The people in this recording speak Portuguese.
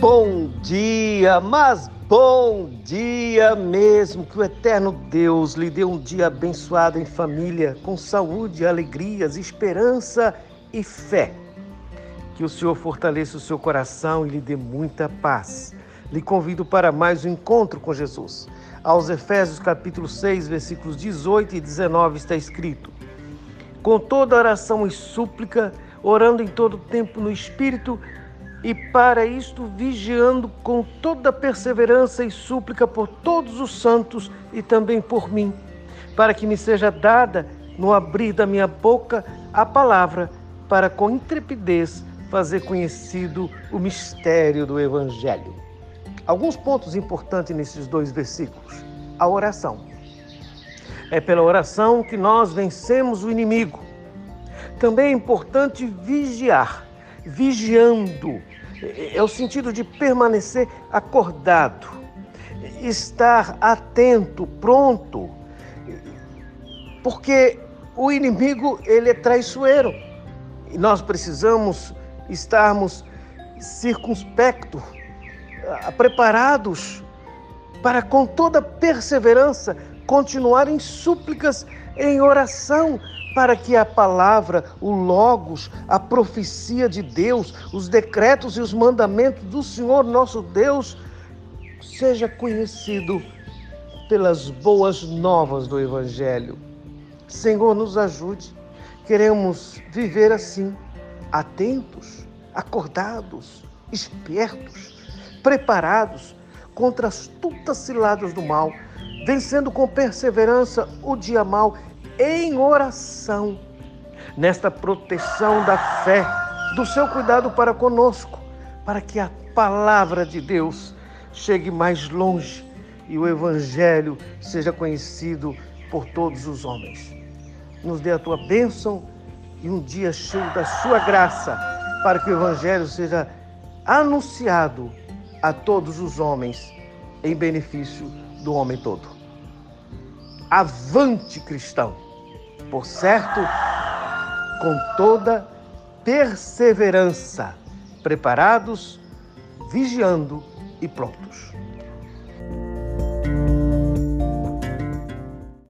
Bom dia, mas bom dia mesmo. Que o eterno Deus lhe dê um dia abençoado em família, com saúde, alegrias, esperança e fé. Que o Senhor fortaleça o seu coração e lhe dê muita paz. Lhe convido para mais um encontro com Jesus. Aos Efésios capítulo 6, versículos 18 e 19 está escrito: Com toda oração e súplica, orando em todo tempo no Espírito, e para isto vigiando com toda perseverança e súplica por todos os santos e também por mim, para que me seja dada no abrir da minha boca a palavra, para com intrepidez fazer conhecido o mistério do Evangelho. Alguns pontos importantes nesses dois versículos. A oração. É pela oração que nós vencemos o inimigo. Também é importante vigiar vigiando. É o sentido de permanecer acordado, estar atento, pronto, porque o inimigo ele é traiçoeiro e nós precisamos estarmos circunspectos, preparados para com toda perseverança continuar em súplicas, em oração, para que a palavra, o Logos, a profecia de Deus, os decretos e os mandamentos do Senhor nosso Deus seja conhecido pelas boas novas do Evangelho. Senhor, nos ajude. Queremos viver assim, atentos, acordados, espertos, preparados contra as tutas ciladas do mal, vencendo com perseverança o dia mal em oração, nesta proteção da fé, do seu cuidado para conosco, para que a palavra de Deus chegue mais longe e o Evangelho seja conhecido por todos os homens. Nos dê a tua bênção e um dia cheio da sua graça, para que o Evangelho seja anunciado a todos os homens em benefício do homem todo. Avante, cristão! por certo, com toda perseverança, preparados, vigiando e prontos.